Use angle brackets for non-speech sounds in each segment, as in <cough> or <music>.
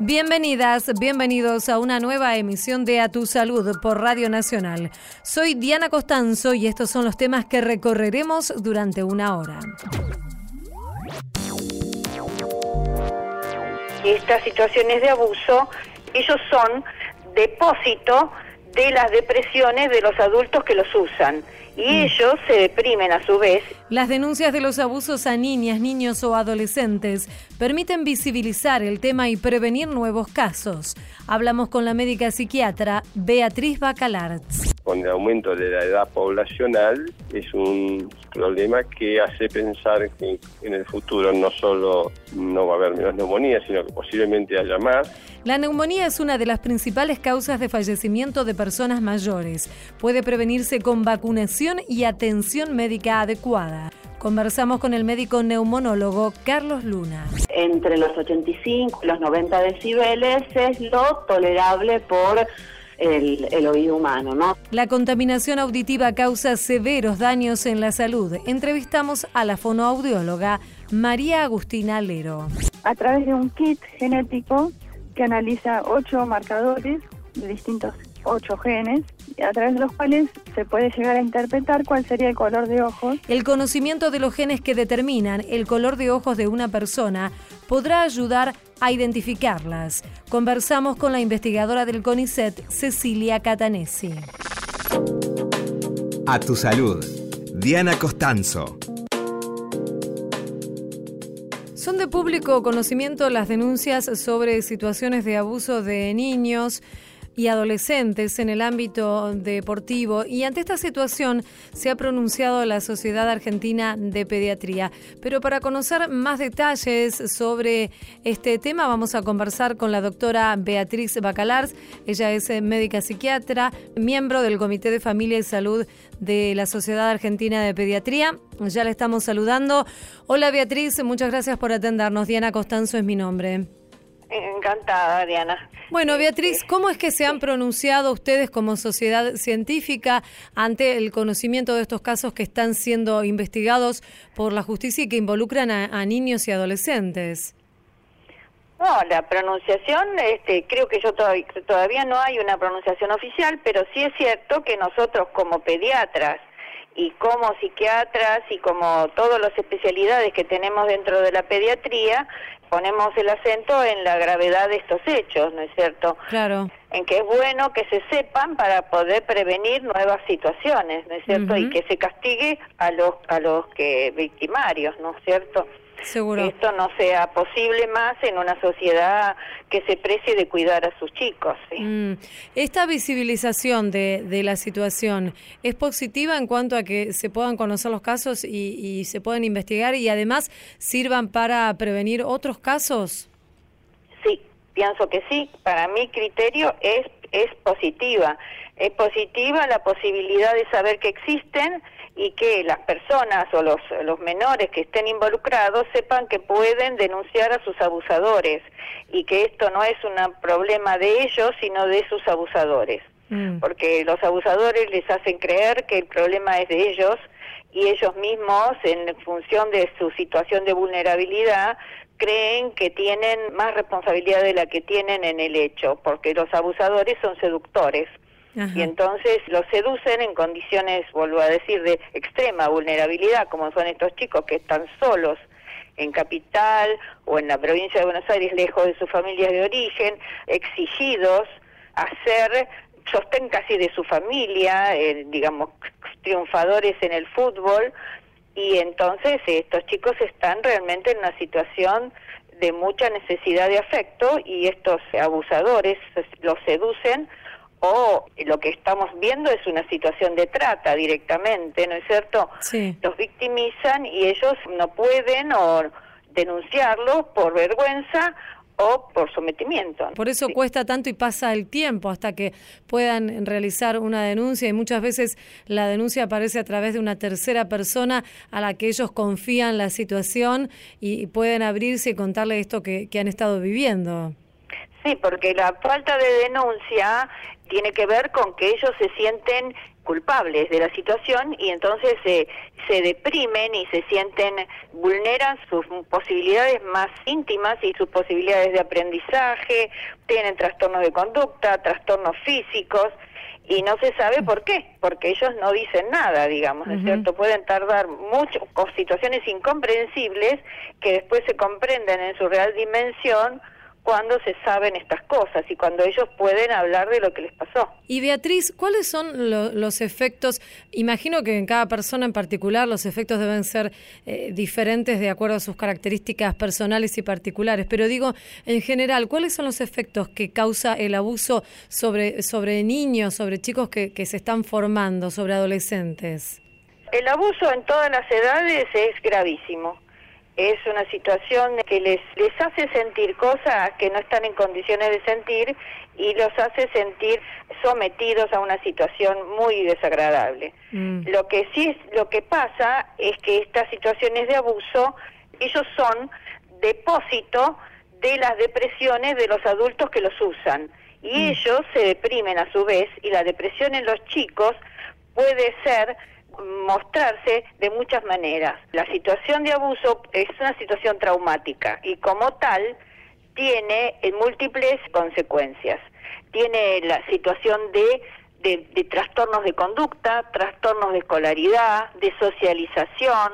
Bienvenidas, bienvenidos a una nueva emisión de A Tu Salud por Radio Nacional. Soy Diana Costanzo y estos son los temas que recorreremos durante una hora. Estas situaciones de abuso, ellos son depósito de las depresiones de los adultos que los usan y mm. ellos se deprimen a su vez. Las denuncias de los abusos a niñas, niños o adolescentes permiten visibilizar el tema y prevenir nuevos casos. Hablamos con la médica psiquiatra Beatriz Bacalartz. Con el aumento de la edad poblacional es un problema que hace pensar que en el futuro no solo no va a haber menos neumonía, sino que posiblemente haya más. La neumonía es una de las principales causas de fallecimiento de personas mayores. Puede prevenirse con vacunación y atención médica adecuada. Conversamos con el médico neumonólogo Carlos Luna. Entre los 85 y los 90 decibeles es lo tolerable por el, oído humano, ¿no? La contaminación auditiva causa severos daños en la salud. Entrevistamos a la fonoaudióloga María Agustina Lero. A través de un kit genético que analiza ocho marcadores de distintos ocho genes, a través de los cuales se puede llegar a interpretar cuál sería el color de ojos. El conocimiento de los genes que determinan el color de ojos de una persona podrá ayudar a identificarlas. Conversamos con la investigadora del CONICET, Cecilia Catanesi. A tu salud, Diana Costanzo. Son de público conocimiento las denuncias sobre situaciones de abuso de niños y adolescentes en el ámbito deportivo y ante esta situación se ha pronunciado la Sociedad Argentina de Pediatría. Pero para conocer más detalles sobre este tema vamos a conversar con la doctora Beatriz Bacalars. Ella es médica psiquiatra, miembro del Comité de Familia y Salud de la Sociedad Argentina de Pediatría. Ya le estamos saludando. Hola Beatriz, muchas gracias por atendernos. Diana Costanzo es mi nombre. Encantada, Diana. Bueno, Beatriz, ¿cómo es que se han pronunciado ustedes como sociedad científica ante el conocimiento de estos casos que están siendo investigados por la justicia y que involucran a, niños y adolescentes? No, la pronunciación, este, creo que yo todavía, todavía no hay una pronunciación oficial, pero sí es cierto que nosotros como pediatras y como psiquiatras y como todas las especialidades que tenemos dentro de la pediatría, ponemos el acento en la gravedad de estos hechos, ¿no es cierto? Claro. En que es bueno que se sepan para poder prevenir nuevas situaciones, ¿no es cierto? Y que se castigue a los a los que victimarios, ¿no es cierto? Seguro. Que esto no sea posible más en una sociedad que se precie de cuidar a sus chicos. Mm. Esta visibilización de, de, la situación es positiva en cuanto a que se puedan conocer los casos y, y se puedan investigar y además sirvan para prevenir otros casos. Sí, pienso que sí. Para mi criterio es es positiva. Es positiva la posibilidad de saber que existen y que las personas o los, los menores que estén involucrados sepan que pueden denunciar a sus abusadores y que esto no es un problema de ellos, sino de sus abusadores. Mm. Porque los abusadores les hacen creer que el problema es de ellos y ellos mismos, en función de su situación de vulnerabilidad, creen que tienen más responsabilidad de la que tienen en el hecho, porque los abusadores son seductores. Y entonces los seducen en condiciones, vuelvo a decir, de extrema vulnerabilidad, como son estos chicos que están solos en capital o en la provincia de Buenos Aires, lejos de sus familias de origen, exigidos a ser sostén casi de su familia, eh, digamos, triunfadores en el fútbol, y entonces estos chicos están realmente en una situación de mucha necesidad de afecto y estos abusadores los seducen o lo que estamos viendo es una situación de trata directamente, ¿no es cierto? Sí. Los victimizan y ellos no pueden o denunciarlo por vergüenza o por sometimiento. Por eso cuesta tanto y pasa el tiempo hasta que puedan realizar una denuncia y muchas veces la denuncia aparece a través de una tercera persona a la que ellos confían la situación y pueden abrirse y contarle esto que, que han estado viviendo. Sí, porque la falta de denuncia tiene que ver con que ellos se sienten culpables de la situación y entonces se se deprimen y se sienten, vulneran sus posibilidades más íntimas y sus posibilidades de aprendizaje, tienen trastornos de conducta, trastornos físicos y no se sabe por qué, porque ellos no dicen nada, digamos, ¿no es cierto? Pueden tardar mucho, con situaciones incomprensibles que después se comprenden en su real dimensión cuando se saben estas cosas y cuando ellos pueden hablar de lo que les pasó. Y Beatriz, ¿cuáles son los efectos? Imagino que en cada persona en particular los efectos deben ser eh, diferentes de acuerdo a sus características personales y particulares, pero digo, en general, ¿cuáles son los efectos que causa el abuso sobre, sobre niños, sobre chicos que, que se están formando, sobre adolescentes? El abuso en todas las edades es gravísimo es una situación que les, les hace sentir cosas que no están en condiciones de sentir y los hace sentir sometidos a una situación muy desagradable. Mm. Lo que sí es, lo que pasa es que estas situaciones de abuso, ellos son depósito de las depresiones de los adultos que los usan y mm. ellos se deprimen a su vez y la depresión en los chicos puede ser mostrarse de muchas maneras. La situación de abuso es una situación traumática y como tal tiene múltiples consecuencias. Tiene la situación de, de, de trastornos de conducta, trastornos de escolaridad, de socialización,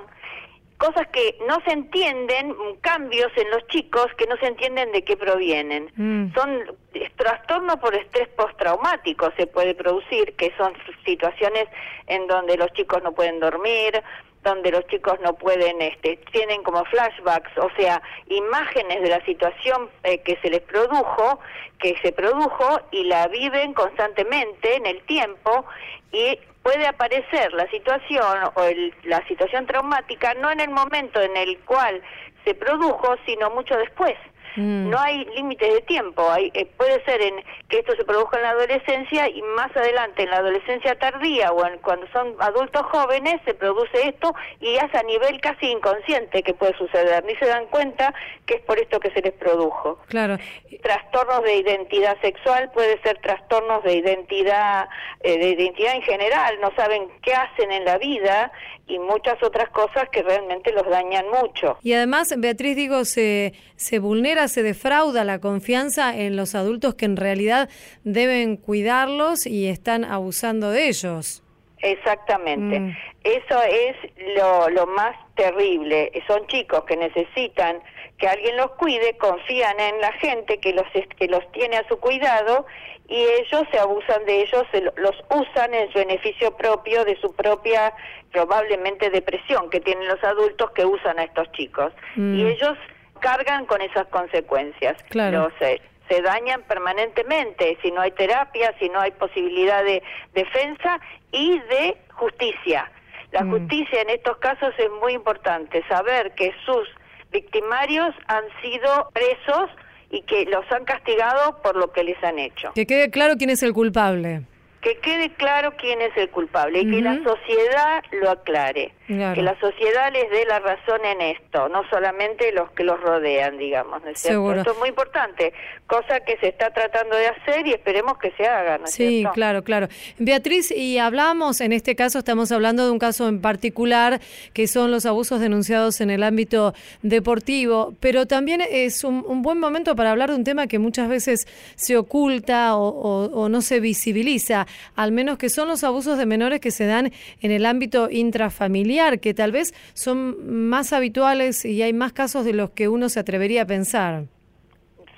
cosas que no se entienden, cambios en los chicos que no se entienden de qué provienen. Mm. Son trastornos por estrés postraumático se puede producir, que son situaciones en donde los chicos no pueden dormir, donde los chicos no pueden, este, tienen como flashbacks, o sea, imágenes de la situación eh, que se les produjo, que se produjo y la viven constantemente en el tiempo y puede aparecer la situación o la situación traumática no en el momento en el cual se produjo, sino mucho después. Mm. No hay límites de tiempo. Hay, eh, puede ser en que esto se produzca en la adolescencia y más adelante en la adolescencia tardía o en, cuando son adultos jóvenes se produce esto y es a nivel casi inconsciente que puede suceder. Ni se dan cuenta que es por esto que se les produjo. Claro. Trastornos de identidad sexual puede ser trastornos de identidad eh, de identidad en general. No saben qué hacen en la vida y muchas otras cosas que realmente los dañan mucho. Y además, Beatriz, digo, se, se vulnera, se defrauda la confianza en los adultos que en realidad deben cuidarlos y están abusando de ellos. Exactamente. Mm. Eso es lo, lo más terrible. Son chicos que necesitan que alguien los cuide, confían en la gente que los, que los tiene a su cuidado y ellos se abusan de ellos, los usan en su beneficio propio, de su propia probablemente depresión que tienen los adultos que usan a estos chicos. Mm. Y ellos cargan con esas consecuencias. Claro. se, dañan permanentemente si no hay terapia, si no hay posibilidad de defensa y de justicia. La mm. justicia en estos casos es muy importante, saber que sus victimarios han sido presos y que los han castigado por lo que les han hecho. Que quede claro quién es el culpable que quede claro quién es el culpable y que la sociedad lo aclare, que la sociedad les dé la razón en esto, no solamente los que los rodean, digamos, Esto es muy importante, cosa que se está tratando de hacer y esperemos que se haga, ¿no Sí, claro, claro. Beatriz, y hablamos, en este caso estamos hablando de un caso en particular, que son los abusos denunciados en el ámbito deportivo, pero también es un, buen momento para hablar de un tema que muchas veces se oculta o no se visibiliza al menos que son los abusos de menores que se dan en el ámbito intrafamiliar, que tal vez son más habituales y hay más casos de los que uno se atrevería a pensar.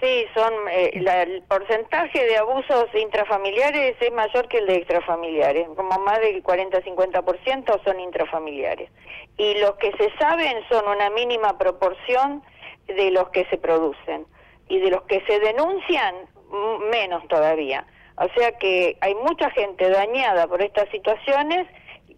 Sí, son eh, el porcentaje de abusos intrafamiliares es mayor que el de extrafamiliares, como más del 40-50% son intrafamiliares. Y los que se saben son una mínima proporción de los que se producen. Y de los que se denuncian, menos todavía. O sea que hay mucha gente dañada por estas situaciones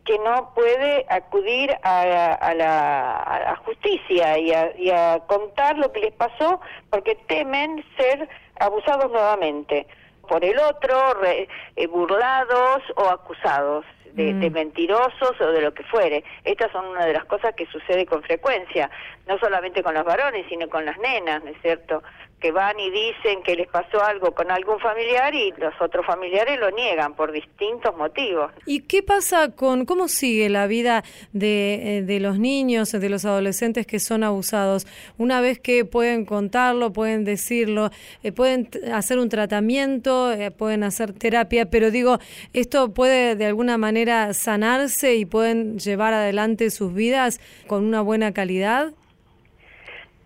que no puede acudir a, la justicia y a, contar lo que les pasó porque temen ser abusados nuevamente por el otro, eh, burlados o acusados de, de, mm. mentirosos o de lo que fuere. Estas son una de las cosas que sucede con frecuencia, no solamente con los varones, sino con las nenas, ¿no es cierto? Que van y dicen que les pasó algo con algún familiar y los otros familiares lo niegan por distintos motivos. ¿Y qué pasa con cómo sigue la vida de, eh, los niños, de los adolescentes que son abusados? Una vez que pueden contarlo, pueden decirlo, eh, pueden hacer un tratamiento, eh, pueden hacer terapia, pero digo, esto puede de alguna manera sanarse y pueden llevar adelante sus vidas con una buena calidad.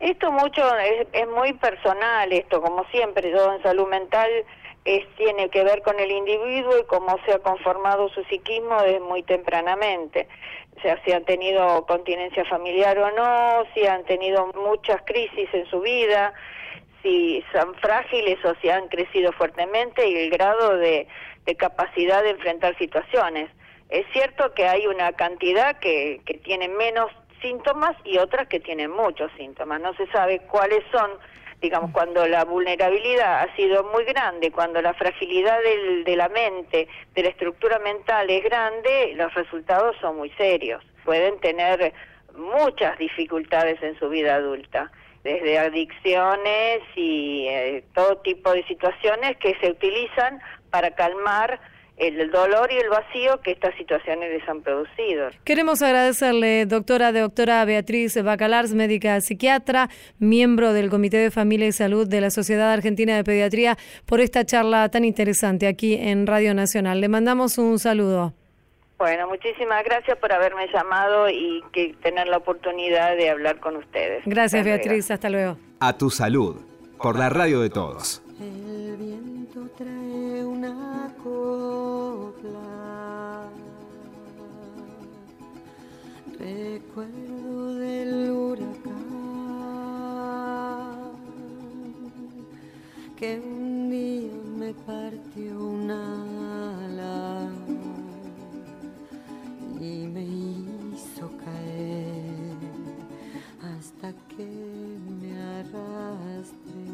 Esto mucho es, muy personal, esto como siempre, yo en salud mental es, tiene que ver con el individuo y cómo se ha conformado su psiquismo desde muy tempranamente. O sea, si han tenido continencia familiar o no, si han tenido muchas crisis en su vida, si son frágiles o si han crecido fuertemente y el grado de, de capacidad de enfrentar situaciones. Es cierto que hay una cantidad que, que tiene menos síntomas y otras que tienen muchos síntomas. No se sabe cuáles son, digamos, cuando la vulnerabilidad ha sido muy grande, cuando la fragilidad del, de la mente, de la estructura mental es grande, los resultados son muy serios. Pueden tener muchas dificultades en su vida adulta desde adicciones y eh, todo tipo de situaciones que se utilizan para calmar el dolor y el vacío que estas situaciones les han producido. Queremos agradecerle, doctora doctora Beatriz Bacalars, médica psiquiatra, miembro del Comité de Familia y Salud de la Sociedad Argentina de Pediatría, por esta charla tan interesante aquí en Radio Nacional. Le mandamos un saludo. Bueno, muchísimas gracias por haberme llamado y que tener la oportunidad de hablar con ustedes. Gracias, Beatriz. Hasta luego. A tu salud, por la radio de todos. El viento Recuerdo del huracán que un día me partió una ala y me hizo caer hasta que me arrastré.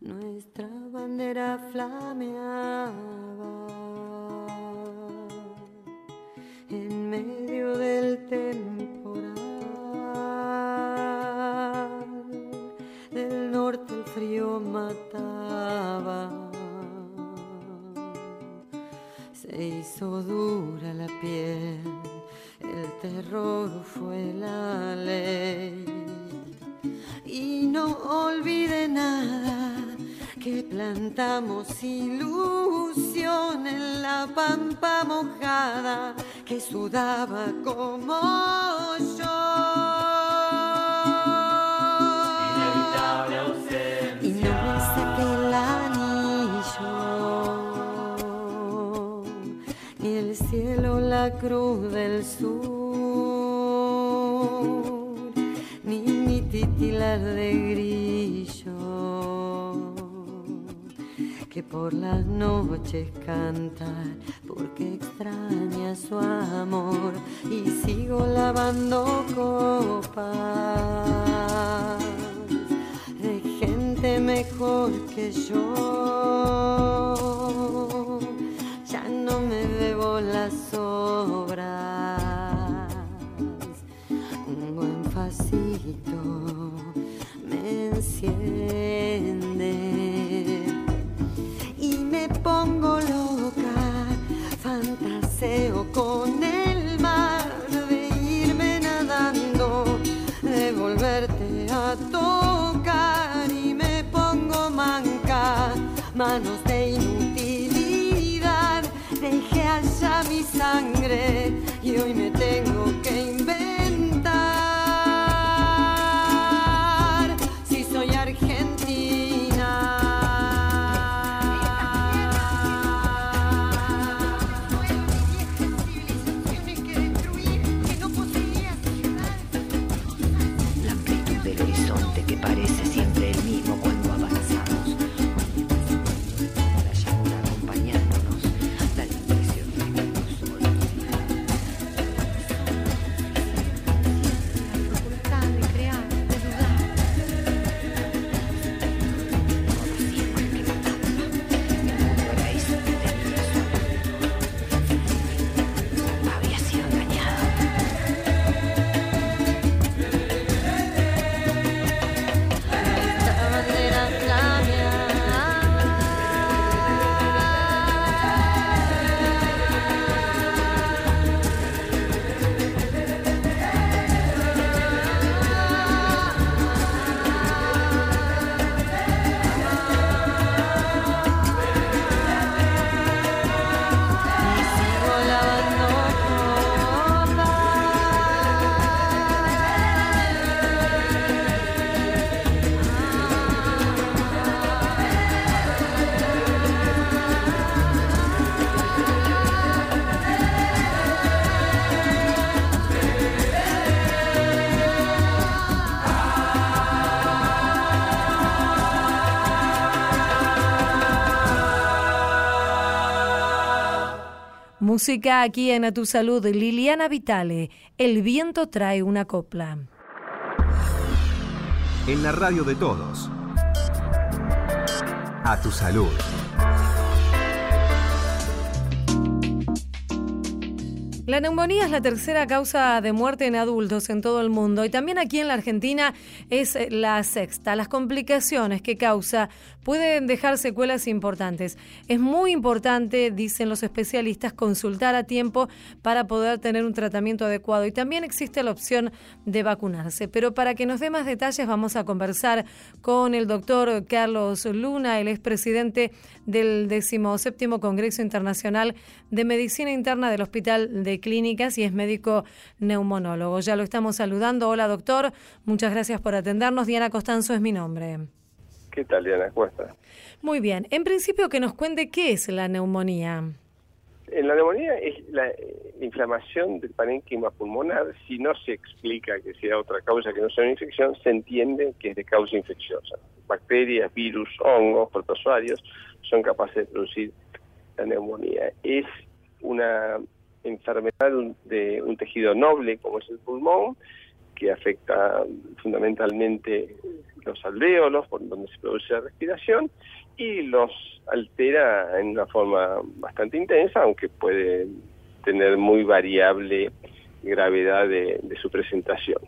Nuestra bandera flameaba medio del temporal. Del norte el frío mataba. Se hizo dura la piel, el terror fue la ley. Y no olvide nada que plantamos ilusión en la pampa mojada que sudaba como yo. Y no me saqué el anillo, ni el cielo la cruz del sur, ni mi titilar de grillo por las noches cantar porque extraña su amor y sigo lavando copas. De gente mejor que yo. Ya no me debo las obras, un buen facito me enciende fantaseo con el mar de irme nadando, de volverte a tocar y me pongo manca, manos de inutilidad, dejé allá mi sangre y hoy me tengo música aquí en A Tu Salud. Liliana Vitale, El viento trae una copla. En la radio de todos. A Tu Salud. La neumonía es la tercera causa de muerte en adultos en todo el mundo y también aquí en la Argentina es la sexta. Las complicaciones que causa pueden dejar secuelas importantes. Es muy importante, dicen los especialistas, consultar a tiempo para poder tener un tratamiento adecuado y también existe la opción de vacunarse. Pero para que nos dé más detalles vamos a conversar con el doctor Carlos Luna, el expresidente del 17 Congreso Internacional de Medicina Interna del Hospital de Clínicas y es médico neumonólogo. Ya lo estamos saludando. Hola, doctor. Muchas gracias por atendernos. Diana Costanzo es mi nombre. ¿Qué tal, Diana? Muy bien. En principio, que nos cuente qué es la neumonía. En la neumonía es la inflamación del parénquima pulmonar. Si no se explica que sea otra causa que no sea una infección, se entiende que es de causa infecciosa. Bacterias, virus, hongos, protozoarios son capaces de producir la neumonía. Es una enfermedad de un tejido noble como es el pulmón, que afecta fundamentalmente los alvéolos, por donde se produce la respiración, y los altera en una forma bastante intensa, aunque puede tener muy variable gravedad de, su presentación.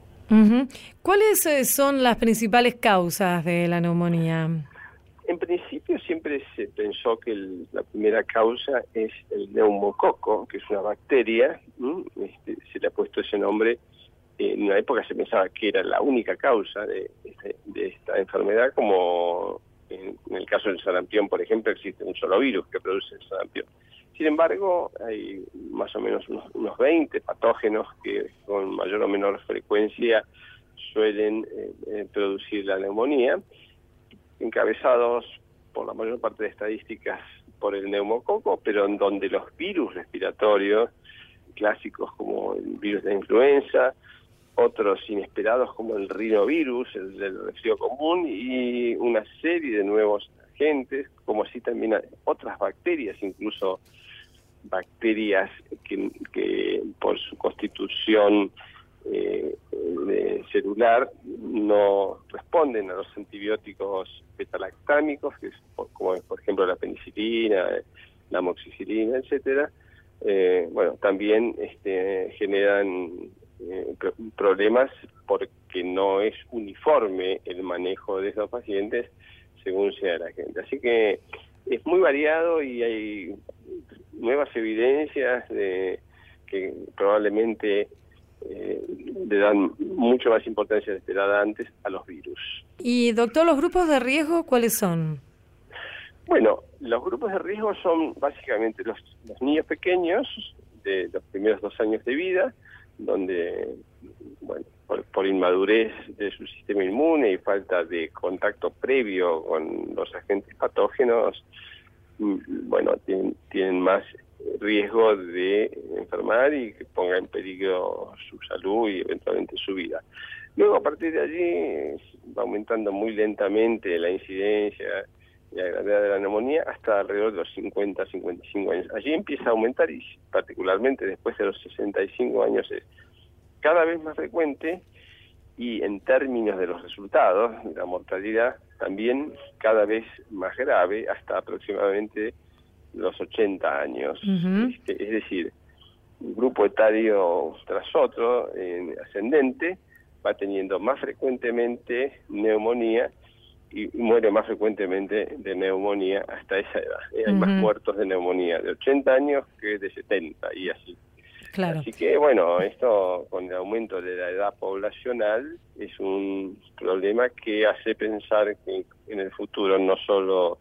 ¿Cuáles eh, son las principales causas de la neumonía? En principio siempre se pensó que la primera causa es el neumococo, que es una bacteria, este, se le ha puesto ese nombre, en una época se pensaba que era la única causa de, este, esta enfermedad, como en, el caso del sarampión, por ejemplo, existe un solo virus que produce el sarampión. Sin embargo, hay más o menos unos, unos 20 patógenos que con mayor o menor frecuencia suelen eh, eh, producir la neumonía encabezados por la mayor parte de estadísticas por el neumococo, pero en donde los virus respiratorios clásicos como el virus de influenza, otros inesperados como el rinovirus, el del resfrío común, y una serie de nuevos agentes, como así también otras bacterias, incluso bacterias que, que por su constitución eh, celular no responden a los antibióticos betalactámicos, que es como por ejemplo la penicilina, la amoxicilina, etcétera. Eh, bueno, también este, generan eh, problemas porque no es uniforme el manejo de esos pacientes según sea la gente. Así que es muy variado y hay nuevas evidencias de que probablemente eh, le dan mucho más importancia de esperada antes a los virus. Y doctor, ¿los grupos de riesgo cuáles son? Bueno, los grupos de riesgo son básicamente los, niños pequeños de los primeros dos años de vida, donde, bueno, por, inmadurez de su sistema inmune y falta de contacto previo con los agentes patógenos, mm, bueno, tienen, tienen más riesgo de enfermar y que ponga en peligro su salud y eventualmente su vida. Luego, a partir de allí, va aumentando muy lentamente la incidencia y la gravedad de la neumonía hasta alrededor de los 50, 55 años. Allí empieza a aumentar y particularmente después de los 65 años es cada vez más frecuente y en términos de los resultados, de la mortalidad, también cada vez más grave hasta aproximadamente los 80 años. Este, es decir, un grupo etario tras otro, en ascendente, va teniendo más frecuentemente neumonía y, muere más frecuentemente de neumonía hasta esa edad. Eh, hay más muertos de neumonía de 80 años que de 70 y así. Claro. Así que bueno, esto con el aumento de la edad poblacional es un problema que hace pensar que en el futuro no solo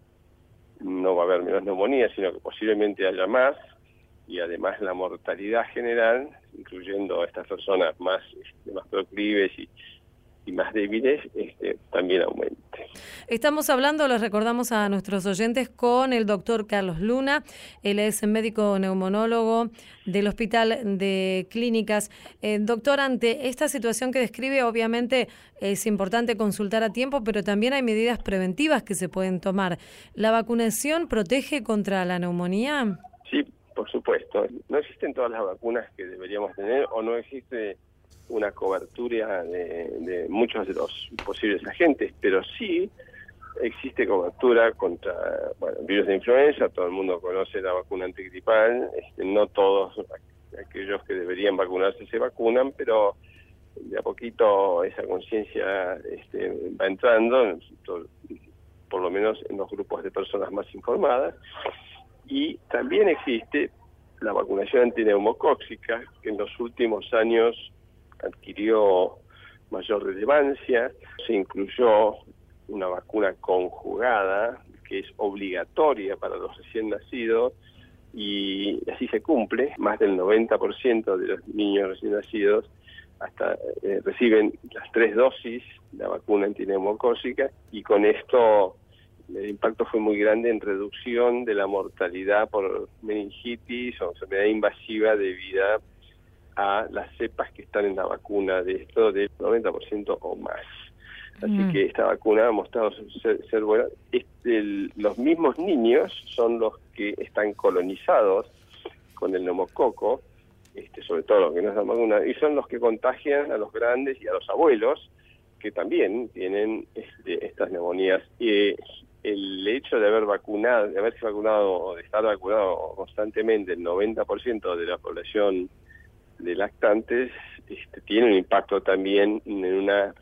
no va a haber menos neumonía, sino que posiblemente haya más, y además la mortalidad general, incluyendo a estas personas más, este, más proclives y, más débiles, este, también Estamos hablando, les recordamos a nuestros oyentes, con el doctor Carlos Luna. Él es médico neumonólogo del Hospital de Clínicas. Eh, doctor, ante esta situación que describe, obviamente es importante consultar a tiempo, pero también hay medidas preventivas que se pueden tomar. ¿La vacunación protege contra la neumonía? Sí, por supuesto. No existen todas las vacunas que deberíamos tener o no existe una cobertura de, de muchos de los posibles agentes, pero sí existe cobertura contra bueno, virus de influenza, todo el mundo conoce la vacuna antigripal, este, no todos aquellos que deberían vacunarse se vacunan, pero de a poquito esa conciencia este, va entrando, por lo menos en los grupos de personas más informadas, y también existe la vacunación antineumocóxica, que en los últimos años adquirió mayor relevancia, se incluyó una vacuna conjugada que es obligatoria para los recién nacidos y así se cumple, más del 90% de los niños recién nacidos hasta eh, reciben las tres dosis de la vacuna antineumocócica y con esto el impacto fue muy grande en reducción de la mortalidad por meningitis o enfermedad invasiva debido a las cepas que están en la vacuna de esto del 90% o más. Así mm. que esta vacuna ha mostrado ser, buena. Este, los mismos niños son los que están colonizados con el neumococo, este, sobre todo los que no están vacunados, y son los que contagian a los grandes y a los abuelos, que también tienen este, estas neumonías. Y el hecho de haber vacunado, de haberse vacunado o de estar vacunado constantemente el 90% de la población de lactantes este, tiene un impacto también en una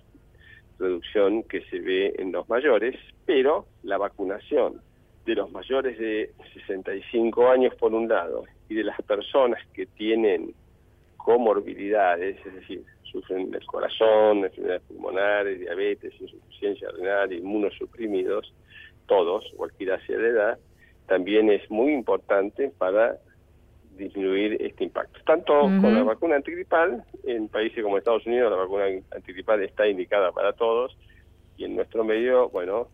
reducción que se ve en los mayores, pero la vacunación de los mayores de 65 años por un lado y de las personas que tienen comorbilidades, es decir, sufren del corazón, enfermedades pulmonares, diabetes, insuficiencia renal, inmunosuprimidos, todos, cualquiera sea de edad, también es muy importante para disminuir este impacto. Tanto con la vacuna antigripal, en países como Estados Unidos la vacuna antigripal está indicada para todos y en nuestro medio, bueno,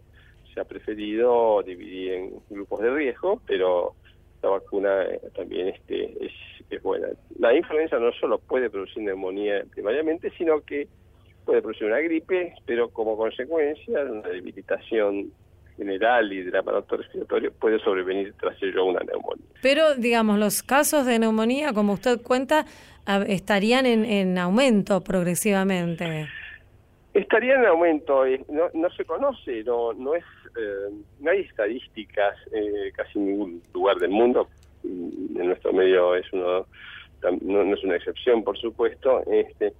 se ha preferido dividir en grupos de riesgo, pero la vacuna eh, también este es, es buena. La influenza no solo puede producir neumonía primariamente, sino que puede producir una gripe, pero como consecuencia una debilitación general y del aparato respiratorio puede sobrevenir tras ello una neumonía. Pero, digamos, los casos de neumonía, como usted cuenta, estarían en, en aumento progresivamente. Estarían en aumento, no, no se conoce, no, no es, eh, no hay estadísticas eh, casi en ningún lugar del mundo, en nuestro medio es uno, no, no es una excepción, por supuesto, este,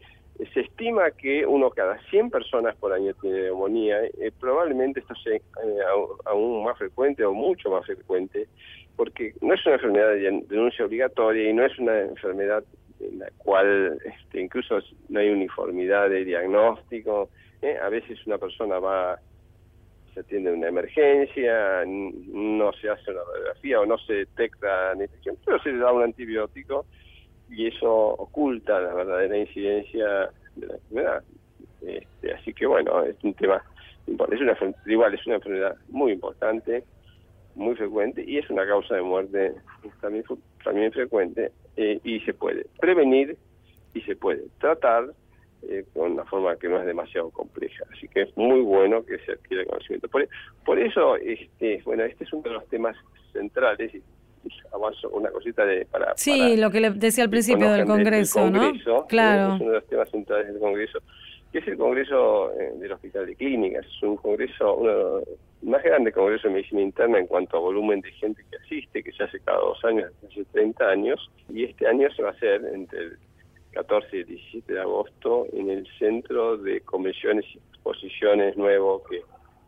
se estima que uno cada 100 personas por año tiene neumonía. Eh, probablemente esto sea eh, aún más frecuente o mucho más frecuente, porque no es una enfermedad de denuncia obligatoria y no es una enfermedad en la cual este, incluso no hay uniformidad de diagnóstico. ¿eh? A veces una persona va, se atiende una emergencia, no se hace una radiografía o no se detecta ni pero se le da un antibiótico y eso oculta la verdadera incidencia de la enfermedad. Este, así que bueno, es un tema es una igual es una enfermedad muy importante, muy frecuente y es una causa de muerte también también frecuente eh, y se puede prevenir y se puede tratar eh, con una forma que no es demasiado compleja. Así que es muy bueno que se adquiera conocimiento. Por, por eso, este, bueno, este es uno de los temas centrales avanzo una cosita de para sí lo que le decía al principio del congreso, ¿no? claro. es uno de los temas centrales del congreso que es el congreso eh, del hospital de clínicas. Es un congreso uno más grande congreso de medicina interna en cuanto a volumen de gente que asiste que se hace cada dos años hace 30 años. Y este año se va a hacer entre el 14 y el 17 de agosto en el centro de convenciones y exposiciones nuevo que,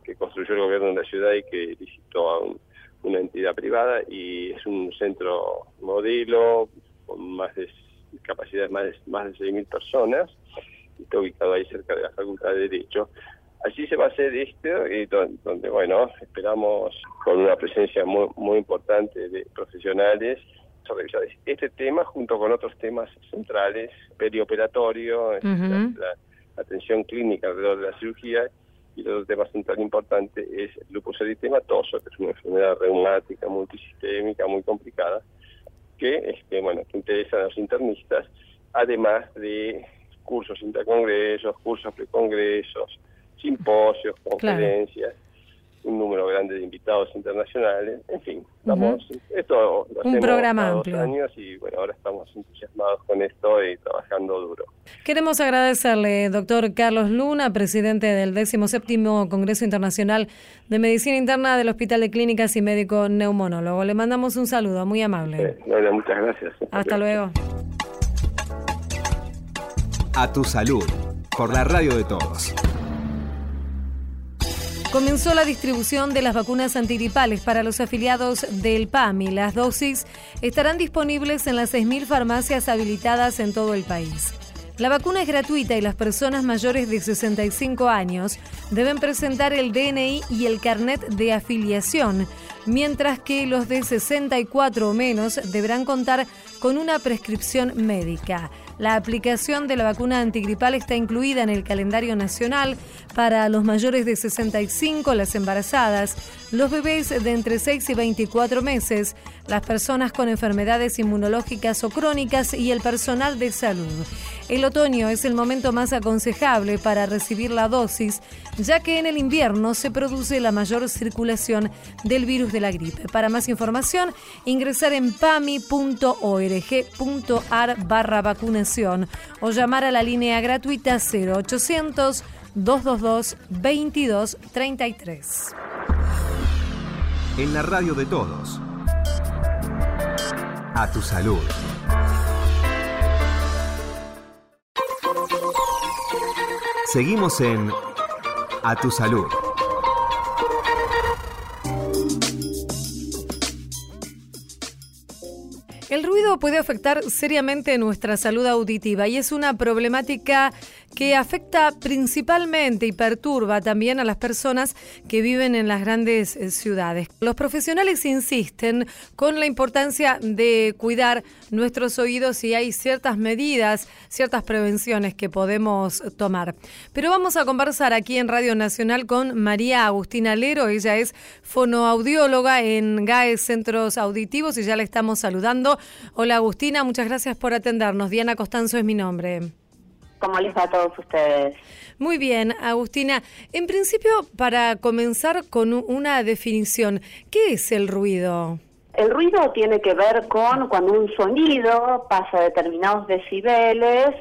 que construyó el gobierno de la ciudad y que visitó a un una entidad privada y es un centro modelo con más de capacidad de más de, más de 6.000 personas está ubicado ahí cerca de la Facultad de Derecho. Allí se va a hacer esto, y donde, bueno, esperamos con una presencia muy, muy importante de profesionales revisar este tema junto con otros temas centrales, perioperatorio, la atención clínica alrededor de la cirugía y otro tema central importante es el lupus eritematoso, que es una enfermedad reumática multisistémica muy complicada, que, este, bueno, que interesa a los internistas, además de cursos intercongresos, cursos precongresos, simposios, conferencias. Un número grande de invitados internacionales, en fin, estamos, esto lo un programa dos amplio. años y bueno, ahora estamos entusiasmados con esto y trabajando duro. Queremos agradecerle, doctor Carlos Luna, presidente del 17 Congreso Internacional de Medicina Interna del Hospital de Clínicas y médico neumonólogo. Le mandamos un saludo, muy amable. Eh, bueno, muchas gracias. Hasta luego. A tu salud, por la radio de todos. Comenzó la distribución de las vacunas antigripales para los afiliados del PAMI. Las dosis estarán disponibles en las 6.000 farmacias habilitadas en todo el país. La vacuna es gratuita y las personas mayores de 65 años deben presentar el DNI y el carnet de afiliación, mientras que los de 64 o menos deberán contar con una prescripción médica. La aplicación de la vacuna antigripal está incluida en el calendario nacional para los mayores de 65, las embarazadas, los bebés de entre 6 y 24 meses, las personas con enfermedades inmunológicas o crónicas y el personal de salud. El otoño es el momento más aconsejable para recibir la dosis, ya que en el invierno se produce la mayor circulación del virus de la gripe. Para más información, ingresar en pami.org.ar barra vacunación o llamar a la línea gratuita 0800 222 2233. En la radio de todos. A tu salud. Seguimos en A tu salud. El ruido puede afectar seriamente nuestra salud auditiva y es una problemática que afecta principalmente y perturba también a las personas que viven en las grandes eh, ciudades. Los profesionales insisten con la importancia de cuidar nuestros oídos y hay ciertas medidas, ciertas prevenciones que podemos tomar. Pero vamos a conversar aquí en Radio Nacional con María Agustina Lero. Ella es fonoaudióloga en GAE Centros Auditivos y ya la estamos saludando. Hola Agustina, muchas gracias por atendernos. Diana Costanzo es mi nombre. ¿Cómo les va a todos ustedes? Muy bien, Agustina. En principio, para comenzar con una definición, ¿qué es el ruido? El ruido tiene que ver con cuando un sonido pasa determinados decibeles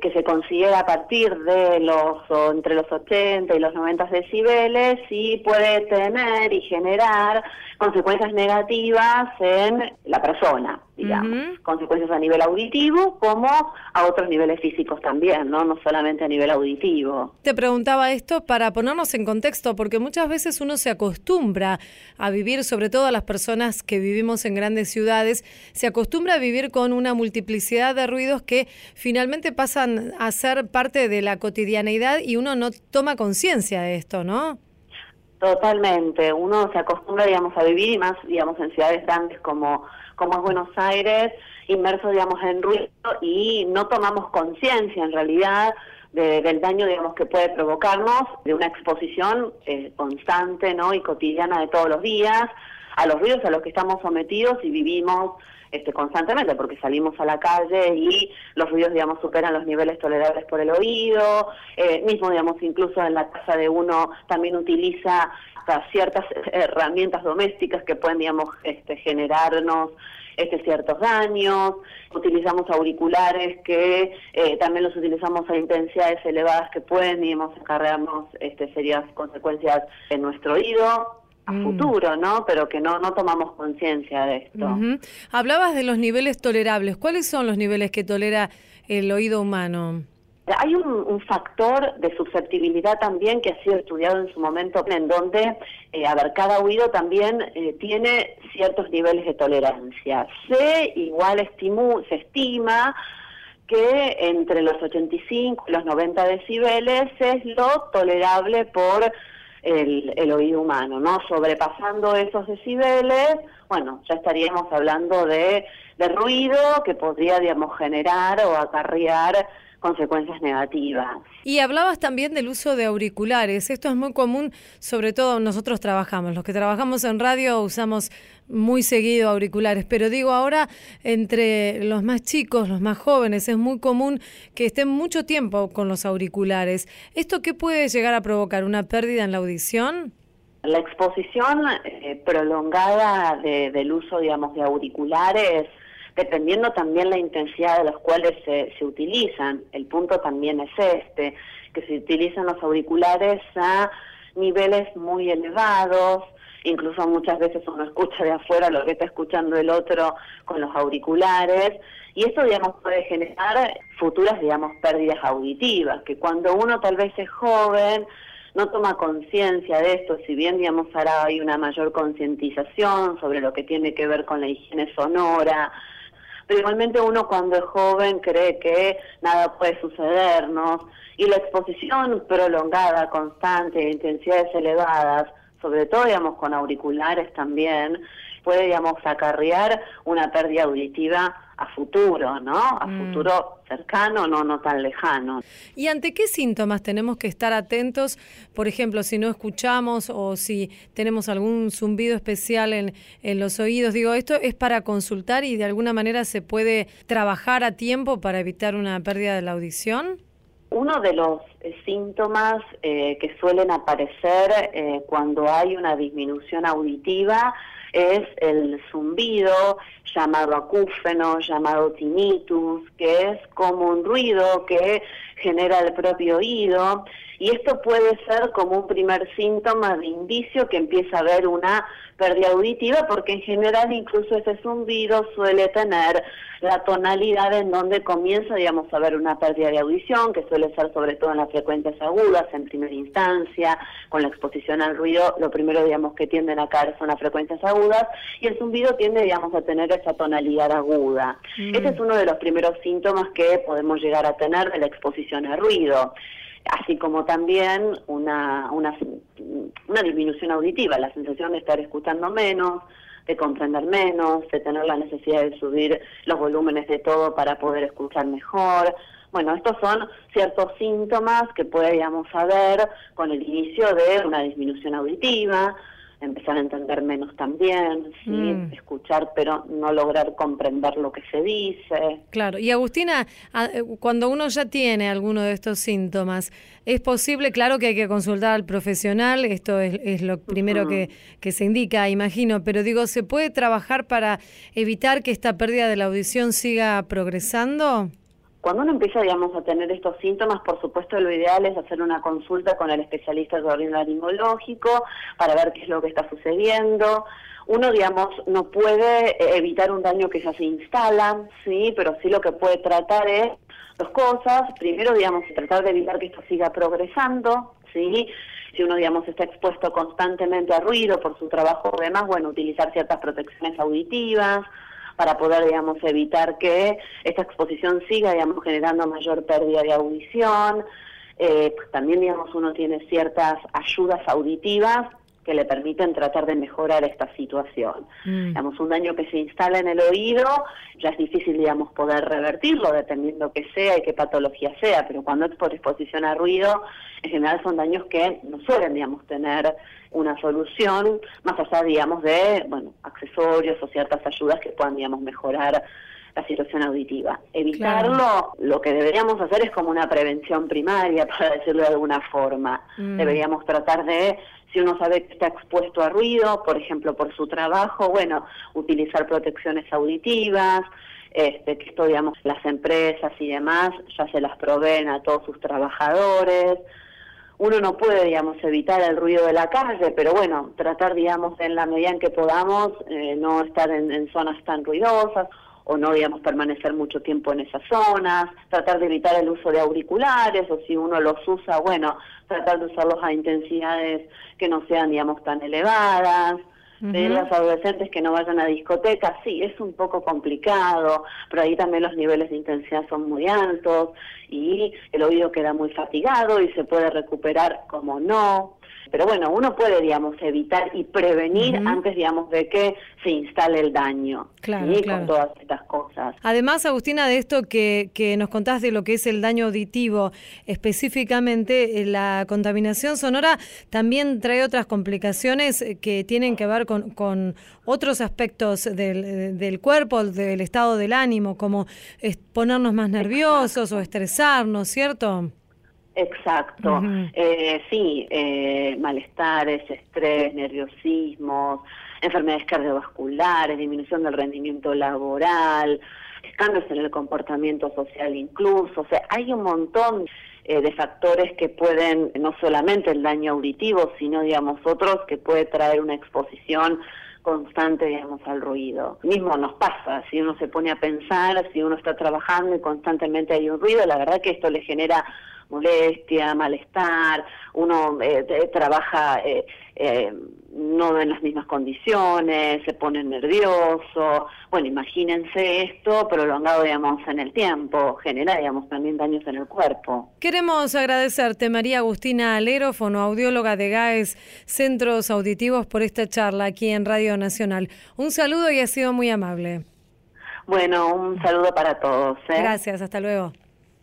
que se considera a partir de los o entre los 80 y los 90 decibeles y puede tener y generar consecuencias negativas en la persona, digamos, consecuencias a nivel auditivo como a otros niveles físicos también, no no solamente a nivel auditivo. Te preguntaba esto para ponernos en contexto porque muchas veces uno se acostumbra a vivir, sobre todo a las personas que vivimos en grandes ciudades, se acostumbra a vivir con una multiplicidad de ruidos que finalmente pasan a ser parte de la cotidianeidad y uno no toma conciencia de esto, ¿no? Totalmente, uno se acostumbra, digamos, a vivir y más, digamos, en ciudades grandes como, como es Buenos Aires, inmerso, digamos, en ruido y no tomamos conciencia en realidad de, del daño, digamos, que puede provocarnos de una exposición eh, constante, ¿no? Y cotidiana de todos los días a los ruidos a los que estamos sometidos y vivimos este, constantemente, porque salimos a la calle y los ruidos, digamos, superan los niveles tolerables por el oído, eh, mismo, digamos, incluso en la casa de uno también utiliza ciertas herramientas domésticas que pueden, digamos, este, generarnos este, ciertos daños, utilizamos auriculares que eh, también los utilizamos a intensidades elevadas que pueden, digamos, acarrearnos este, serias consecuencias en nuestro oído, a Mm. futuro, ¿no? Pero que no, no tomamos conciencia de esto. Hablabas de los niveles tolerables. ¿Cuáles son los niveles que tolera el oído humano? Hay un, un factor de susceptibilidad también que ha sido estudiado en su momento, en donde, eh, a ver, cada oído también eh, tiene ciertos niveles de tolerancia. Se igual estimu se estima que entre los 85 y los 90 decibeles es lo tolerable por el, el oído humano, ¿no? Sobrepasando esos decibeles, bueno, ya estaríamos hablando de, de ruido que podría, digamos, generar o acarrear consecuencias negativas. Y hablabas también del uso de auriculares. Esto es muy común, sobre todo nosotros trabajamos. Los que trabajamos en radio usamos muy seguido auriculares, pero digo ahora entre los más chicos, los más jóvenes, es muy común que estén mucho tiempo con los auriculares. ¿Esto qué puede llegar a provocar? ¿Una pérdida en la audición? La exposición eh, prolongada del uso, digamos, de auriculares, dependiendo también la intensidad de los cuales se, se utilizan, el punto también es este, que se utilizan los auriculares a niveles muy elevados, incluso muchas veces uno escucha de afuera lo que está escuchando el otro con los auriculares, y esto, digamos, puede generar futuras, digamos, pérdidas auditivas, que cuando uno tal vez es joven, no toma conciencia de esto, si bien, digamos, ahora hay una mayor concientización sobre lo que tiene que ver con la higiene sonora, pero igualmente uno cuando es joven cree que nada puede sucedernos. Y la exposición prolongada, constante, de intensidades elevadas, sobre todo, digamos, con auriculares también, puede, digamos, acarrear una pérdida auditiva a futuro, ¿no? A mm. futuro cercano, no, no tan lejano. ¿Y ante qué síntomas tenemos que estar atentos? Por ejemplo, si no escuchamos o si tenemos algún zumbido especial en, en los oídos. Digo, esto es para consultar y de alguna manera se puede trabajar a tiempo para evitar una pérdida de la audición. Uno de los eh, síntomas eh, que suelen aparecer eh, cuando hay una disminución auditiva es el zumbido llamado acúfeno, llamado tinnitus, que es como un ruido que genera el propio oído y esto puede ser como un primer síntoma de indicio que empieza a haber una pérdida auditiva porque en general incluso ese zumbido suele tener la tonalidad en donde comienza, digamos, a haber una pérdida de audición, que suele ser sobre todo en las frecuencias agudas, en primera instancia, con la exposición al ruido, lo primero, digamos, que tienden a caer son las frecuencias agudas, y el zumbido tiende, digamos, a tener esa tonalidad aguda. Mm. Ese es uno de los primeros síntomas que podemos llegar a tener de la exposición al ruido así como también una, una, una disminución auditiva, la sensación de estar escuchando menos, de comprender menos, de tener la necesidad de subir los volúmenes de todo para poder escuchar mejor. Bueno, estos son ciertos síntomas que podríamos saber con el inicio de una disminución auditiva, empezar a entender menos también, ¿sí? Mm. escuchar pero no lograr comprender lo que se dice. Claro, y Agustina, eh, cuando uno ya tiene alguno de estos síntomas, es posible, claro que hay que consultar al profesional, esto es, lo primero que, que se indica, imagino, pero digo, ¿se puede trabajar para evitar que esta pérdida de la audición siga progresando? Cuando uno empieza, digamos, a tener estos síntomas, por supuesto lo ideal es hacer una consulta con el especialista de laringológico para ver qué es lo que está sucediendo. Uno, digamos, no puede evitar un daño que ya se instala, sí, pero sí lo que puede tratar es dos cosas. Primero, digamos, tratar de evitar que esto siga progresando, sí. Si uno, digamos, está expuesto constantemente a ruido por su trabajo o demás, bueno, utilizar ciertas protecciones auditivas, para poder, digamos, evitar que esta exposición siga, digamos, generando mayor pérdida de audición. Eh, pues también, digamos, uno tiene ciertas ayudas auditivas que le permiten tratar de mejorar esta situación. Mm. Digamos, un daño que se instala en el oído ya es difícil, digamos, poder revertirlo, dependiendo que sea y qué patología sea, pero cuando es por exposición a ruido, en general son daños que no suelen, digamos, tener una solución, más allá, digamos, de, bueno, accesorios o ciertas ayudas que puedan, digamos, mejorar la situación auditiva. Evitarlo, lo que deberíamos hacer es como una prevención primaria, <laughs> para decirlo de alguna forma. Mm. Deberíamos tratar de, si uno sabe que está expuesto a ruido, por ejemplo, por su trabajo, bueno, utilizar protecciones auditivas, este, que esto, digamos, las empresas y demás ya se las proveen a todos sus trabajadores, uno no puede, digamos, evitar el ruido de la calle, pero bueno, tratar, digamos, en la medida en que podamos, eh, no estar en, zonas tan ruidosas o no, digamos, permanecer mucho tiempo en esas zonas, tratar de evitar el uso de auriculares o si uno los usa, bueno, tratar de usarlos a intensidades que no sean, digamos, tan elevadas de los adolescentes que no vayan a discotecas, sí, es un poco complicado, pero ahí también los niveles de intensidad son muy altos y el oído queda muy fatigado y se puede recuperar como no. Pero bueno, uno puede, digamos, evitar y prevenir antes, digamos, de que se instale el daño. Claro, Con todas estas cosas. Además, Agustina, de esto que, que nos contás de lo que es el daño auditivo, específicamente eh, la contaminación sonora también trae otras complicaciones eh, que tienen que ver con, con otros aspectos del, del cuerpo, del estado del ánimo, como ponernos más nerviosos o estresarnos, ¿cierto? Exacto, eh, sí, eh, malestares, estrés, nerviosismos, enfermedades cardiovasculares, disminución del rendimiento laboral, cambios en el comportamiento social incluso, o sea, hay un montón eh, de factores que pueden, no solamente el daño auditivo, sino, digamos, otros que puede traer una exposición constante, digamos, al ruido. Mismo nos pasa, si uno se pone a pensar, si uno está trabajando y constantemente hay un ruido, la verdad que esto le genera molestia, malestar, uno eh, trabaja eh, eh, no en las mismas condiciones, se pone nervioso. Bueno, imagínense esto prolongado, digamos, en el tiempo, genera, digamos, también daños en el cuerpo. Queremos agradecerte, María Agustina Alero, fonoaudióloga de GAES Centros Auditivos, por esta charla aquí en Radio Nacional. Un saludo y ha sido muy amable. Bueno, un saludo para todos. Gracias, hasta luego.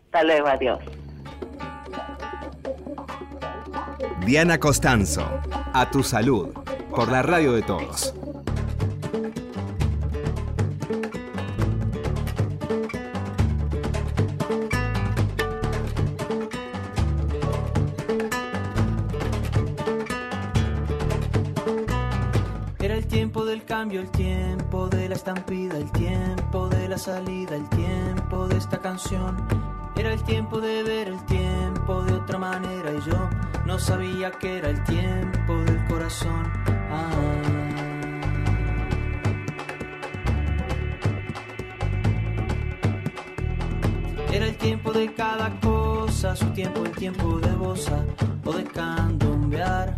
Hasta luego, adiós. Diana Costanzo, a tu salud, por la radio de todos. Era el tiempo del cambio, el tiempo de la estampida, el tiempo de la salida, el tiempo de esta canción. Era el tiempo de ver el tiempo de otra manera y yo no sabía que era el tiempo del corazón. Ah. Era el tiempo de cada cosa, su tiempo, el tiempo de bosa o de candombear.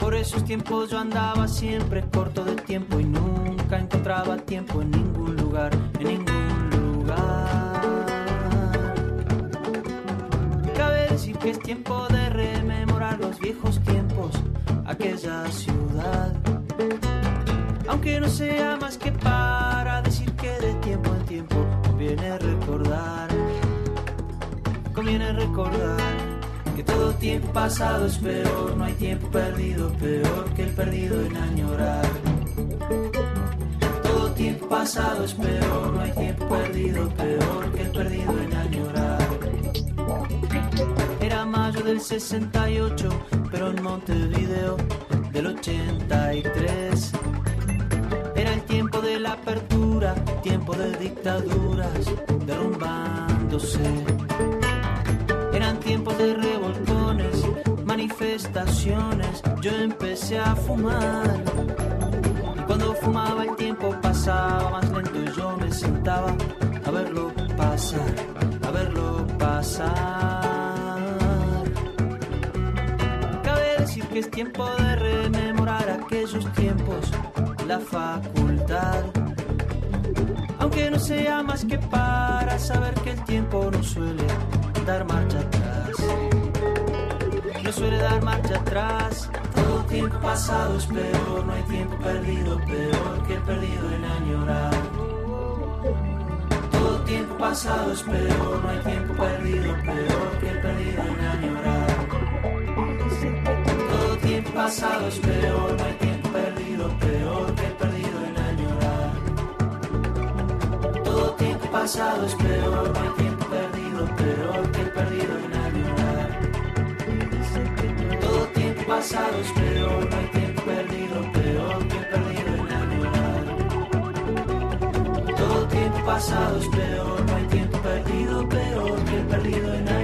Por esos tiempos yo andaba siempre corto de tiempo y nunca encontraba tiempo en ningún que es tiempo de rememorar los viejos tiempos, aquella ciudad. Aunque no sea más que para decir que de tiempo en tiempo conviene recordar, conviene recordar que todo tiempo pasado es peor, no hay tiempo perdido, peor que el perdido en añorar. Todo tiempo pasado es peor, no hay tiempo perdido, peor que el perdido en añorar. Era mayo del 68, pero en Montevideo del 83. Era el tiempo de la apertura, tiempo de dictaduras derrumbándose. Eran tiempos de revolcones, manifestaciones. Yo empecé a fumar. Y cuando fumaba el tiempo pasaba más lento y yo me sentaba a verlo pasar, a verlo pasar. Es tiempo de rememorar aquellos tiempos, la facultad. Aunque no sea más que para saber que el tiempo no suele dar marcha atrás. No suele dar marcha atrás. Todo tiempo pasado es peor, no hay tiempo perdido, peor que el perdido en añorar. Todo tiempo pasado es peor, no hay tiempo perdido, peor que el perdido en añorar. Pasado es peor, no hay tiempo perdido, peor que perdido en añorar. Todo tiempo pasado es peor, no hay tiempo perdido, peor que perdido en añorar. Todo tiempo pasado es peor, no hay tiempo perdido, peor que perdido en añorar. Todo tiempo pasado es peor, no hay tiempo perdido, peor que perdido en añorar.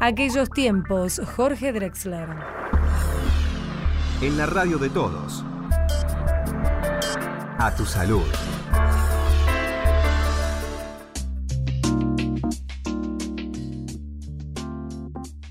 Aquellos tiempos, Jorge Drexler. En la radio de todos. A tu salud.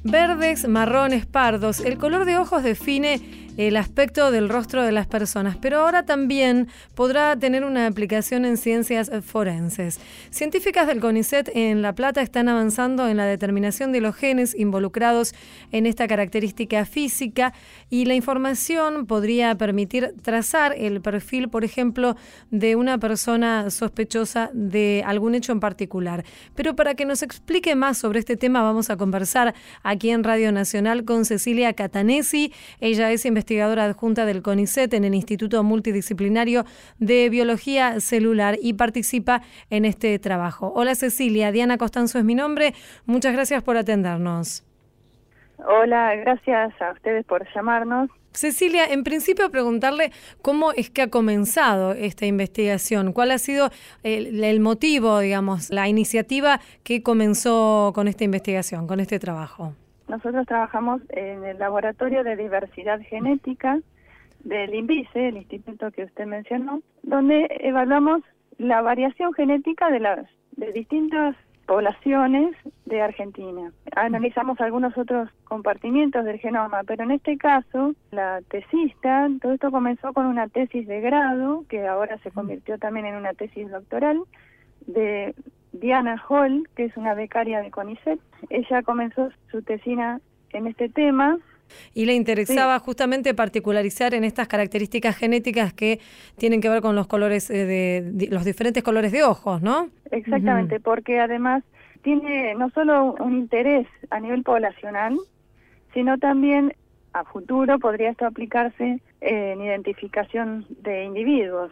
Verdes, marrones, pardos. El color de ojos define el aspecto del rostro de las personas, pero ahora también podrá tener una aplicación en ciencias forenses. Científicas del CONICET en La Plata están avanzando en la determinación de los genes involucrados en esta característica física y la información podría permitir trazar el perfil, por ejemplo, de una persona sospechosa de algún hecho en particular. Pero para que nos explique más sobre este tema vamos a conversar aquí en Radio Nacional con Cecilia Catanesi. Ella es investigadora investigadora adjunta del CONICET en el Instituto Multidisciplinario de Biología Celular y participa en este trabajo. Hola Cecilia, Diana Costanzo es mi nombre. Muchas gracias por atendernos. Hola, gracias a ustedes por llamarnos. Cecilia, en principio preguntarle cómo es que ha comenzado esta investigación, cuál ha sido el, el, motivo, digamos, la iniciativa que comenzó con esta investigación, con este trabajo. Nosotros trabajamos en el Laboratorio de Diversidad Genética del INVICE, el instituto que usted mencionó, donde evaluamos la variación genética de las de distintas poblaciones de Argentina. Analizamos algunos otros compartimientos del genoma, pero en este caso, la tesista, todo esto comenzó con una tesis de grado, que ahora se convirtió también en una tesis doctoral, de Diana Hall, que es una becaria de CONICET. Ella comenzó su tesina en este tema y le interesaba justamente particularizar en estas características genéticas que tienen que ver con los colores eh, de, los diferentes colores de ojos, ¿no? Exactamente, porque además tiene no solo un interés a nivel poblacional, sino también a futuro podría esto aplicarse en identificación de individuos,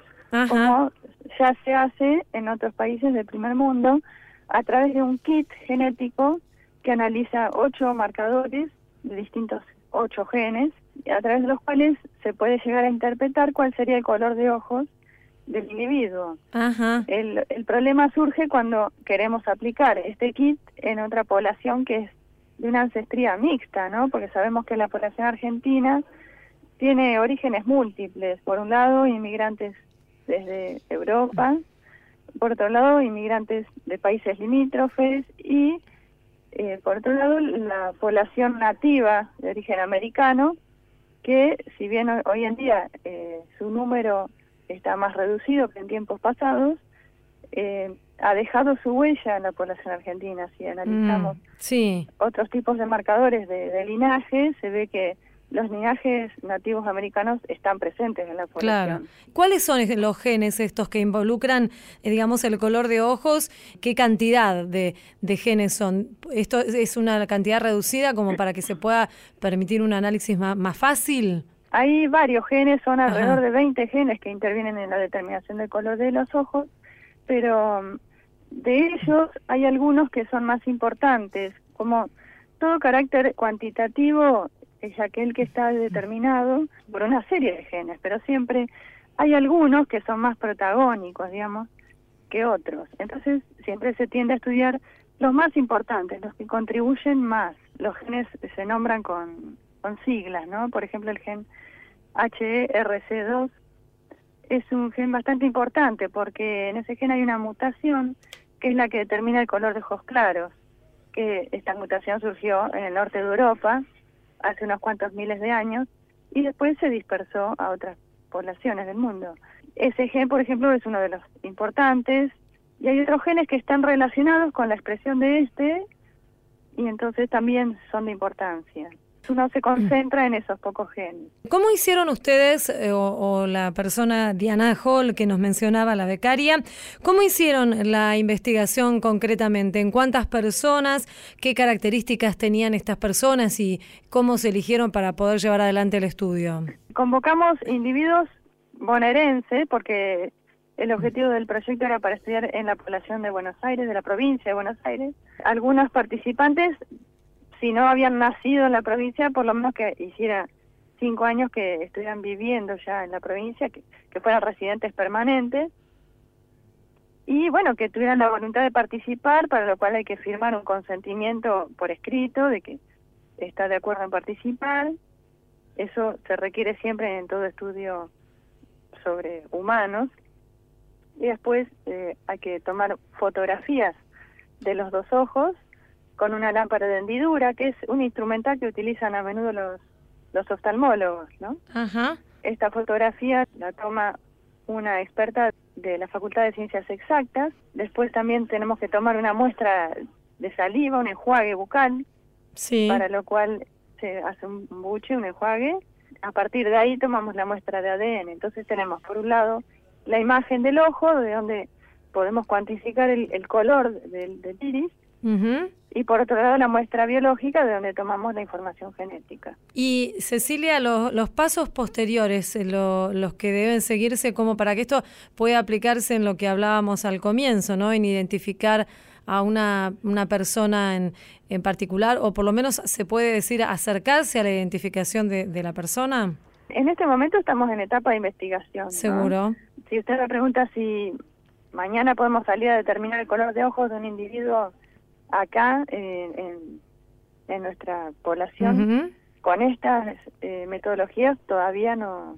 como ya se hace en otros países del primer mundo a través de un kit genético que analiza ocho marcadores de distintos ocho genes, a través de los cuales se puede llegar a interpretar cuál sería el color de ojos del individuo. El, el problema surge cuando queremos aplicar este kit en otra población que es de una ancestría mixta, ¿no? Porque sabemos que la población argentina tiene orígenes múltiples. Por un lado, inmigrantes desde Europa, por otro lado, inmigrantes de países limítrofes y eh, por otro lado, la población nativa de origen americano, que si bien hoy en día eh, su número está más reducido que en tiempos pasados, eh, ha dejado su huella en la población argentina. Si analizamos mm, otros tipos de marcadores de linaje, se ve que los linajes nativos americanos están presentes en la población. Claro. ¿Cuáles son los genes estos que involucran, eh, digamos, el color de ojos? ¿Qué cantidad de, genes son? ¿Esto es una cantidad reducida como para que se pueda permitir un análisis más, fácil? Hay varios genes, son alrededor de 20 genes que intervienen en la determinación del color de los ojos, pero mm, de ellos hay algunos que son más importantes, como todo carácter cuantitativo es aquel que está determinado por una serie de genes, pero siempre hay algunos que son más protagónicos, digamos, que otros. Entonces, siempre se tiende a estudiar los más importantes, los que contribuyen más. Los genes se nombran con, con siglas, ¿no? Por ejemplo, el gen HERC2 es un gen bastante importante porque en ese gen hay una mutación que es la que determina el color de ojos claros, que esta mutación surgió en el norte de Europa hace unos cuantos miles de años y después se dispersó a otras poblaciones del mundo. Ese gen, por ejemplo, es uno de los importantes y hay otros genes que están relacionados con la expresión de este y entonces también son de importancia uno se concentra en esos pocos genes. ¿Cómo hicieron ustedes, eh, o, la persona Diana Hall que nos mencionaba, la becaria, cómo hicieron la investigación concretamente? ¿En cuántas personas? ¿Qué características tenían estas personas y cómo se eligieron para poder llevar adelante el estudio? Convocamos individuos bonaerenses porque el objetivo del proyecto era para estudiar en la población de Buenos Aires, de la provincia de Buenos Aires. Algunos participantes si no habían nacido en la provincia, por lo menos que hiciera cinco años que estuvieran viviendo ya en la provincia, que, fueran residentes permanentes, y bueno, que tuvieran la voluntad de participar, para lo cual hay que firmar un consentimiento por escrito de que está de acuerdo en participar. Eso se requiere siempre en todo estudio sobre humanos. Y después eh, hay que tomar fotografías de los dos ojos con una lámpara de hendidura, que es un instrumental que utilizan a menudo los, los oftalmólogos, ¿no? Ajá. Esta fotografía la toma una experta de la Facultad de Ciencias Exactas. Después también tenemos que tomar una muestra de saliva, un enjuague bucal, sí. para lo cual se hace un buche, un enjuague. A partir de ahí tomamos la muestra de ADN. Entonces tenemos, por un lado, la imagen del ojo, de donde podemos cuantificar el, color del, del iris, y por otro lado la muestra biológica de donde tomamos la información genética. Y Cecilia, los pasos posteriores, eh, los que deben seguirse como para que esto pueda aplicarse en lo que hablábamos al comienzo, ¿no? En identificar a una, una persona en, en particular o por lo menos se puede decir acercarse a la identificación de, de la persona? En este momento estamos en etapa de investigación. ¿no? Seguro. Si usted me pregunta si mañana podemos salir a determinar el color de ojos de un individuo acá en, en nuestra población, con estas eh, metodologías todavía no,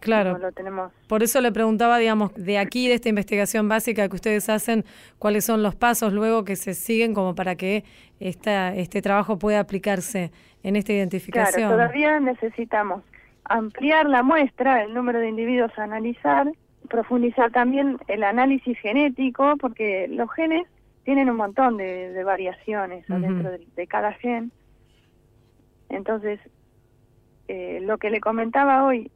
Claro. no lo tenemos. Por eso le preguntaba, digamos, de aquí, de esta investigación básica que ustedes hacen, cuáles son los pasos luego que se siguen como para que esta, este trabajo pueda aplicarse en esta identificación. Claro, todavía necesitamos ampliar la muestra, el número de individuos a analizar, profundizar también el análisis genético, porque los genes tienen un montón de, de variaciones Ujú. adentro de, de cada gen. Entonces, eh, lo que le comentaba hoy,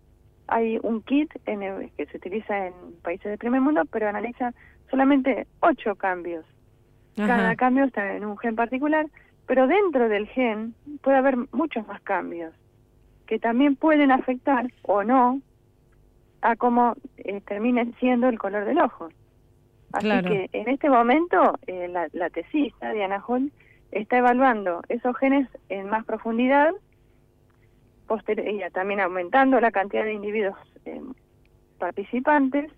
hay un kit en el- que se utiliza en países del primer mundo, pero analiza solamente ocho cambios. Cada cambio está en un gen particular, pero dentro del gen puede haber muchos más cambios que también pueden afectar o no a cómo eh, termine siendo el color del ojo. Así Claro. que en este momento eh, la, la tesista Diana Hall está evaluando esos genes en más profundidad, poster- y también aumentando la cantidad de individuos eh, participantes.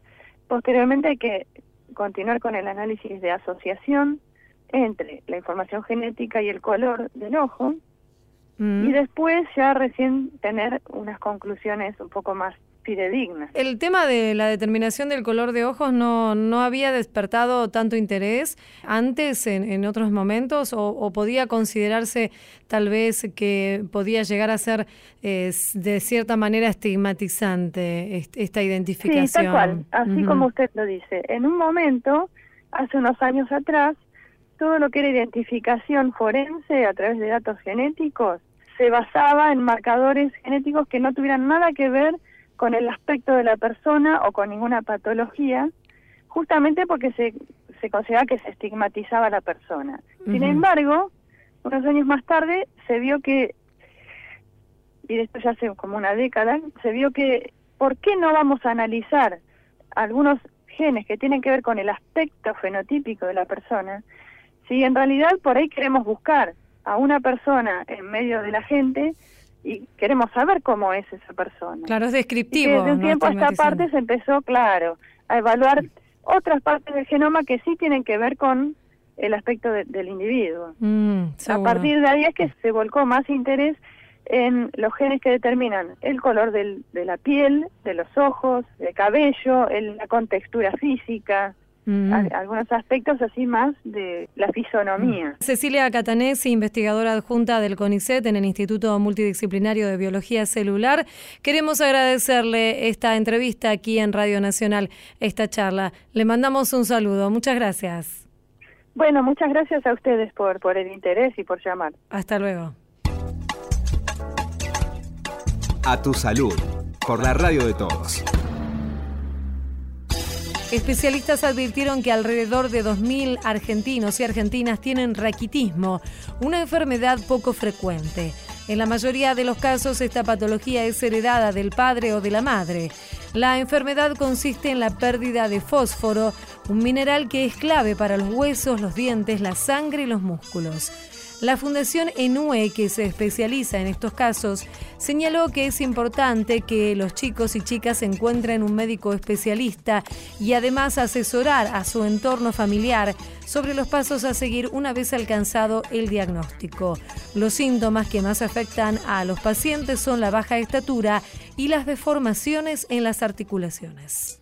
Posteriormente hay que continuar con el análisis de asociación entre la información genética y el color del ojo Mm. y después ya recién tener unas conclusiones un poco más fidedignas. El tema de la determinación del color de ojos no, no había despertado tanto interés antes en, en otros momentos o, o podía considerarse tal vez que podía llegar a ser eh, de cierta manera estigmatizante est- esta identificación. Sí, tal cual, así como usted lo dice. En un momento, hace unos años atrás, todo lo que era identificación forense a través de datos genéticos se basaba en marcadores genéticos que no tuvieran nada que ver con el aspecto de la persona o con ninguna patología, justamente porque se, se consideraba que se estigmatizaba a la persona. Sin embargo, unos años más tarde se vio que, y esto ya hace como una década, se vio que, ¿por qué no vamos a analizar algunos genes que tienen que ver con el aspecto fenotípico de la persona? Si en realidad por ahí queremos buscar a una persona en medio de la gente y queremos saber cómo es esa persona. Claro, es Y descriptivo. desde un no tiempo a esta estigmatizante. parte se empezó, claro, a evaluar otras partes del genoma que sí tienen que ver con el aspecto de- del individuo. Mm, A partir de ahí es que se volcó más interés en los genes que determinan el color del- de la piel, de los ojos, del cabello, el- la contextura física, Mm. a- algunos aspectos así más de la fisonomía. Cecilia Catanesi, investigadora adjunta del CONICET en el Instituto Multidisciplinario de Biología Celular. Queremos agradecerle esta entrevista aquí en Radio Nacional, esta charla. Le mandamos un saludo. Muchas gracias. Bueno, muchas gracias a ustedes por, por el interés y por llamar. Hasta luego. A tu salud, por la radio de todos. Especialistas advirtieron que alrededor de 2.000 argentinos y argentinas tienen raquitismo, una enfermedad poco frecuente. En la mayoría de los casos esta patología es heredada del padre o de la madre. La enfermedad consiste en la pérdida de fósforo, un mineral que es clave para los huesos, los dientes, la sangre y los músculos. La Fundación ENUE, que se especializa en estos casos, señaló que es importante que los chicos y chicas encuentren un médico especialista y además asesorar a su entorno familiar sobre los pasos a seguir una vez alcanzado el diagnóstico. Los síntomas que más afectan a los pacientes son la baja estatura y las deformaciones en las articulaciones.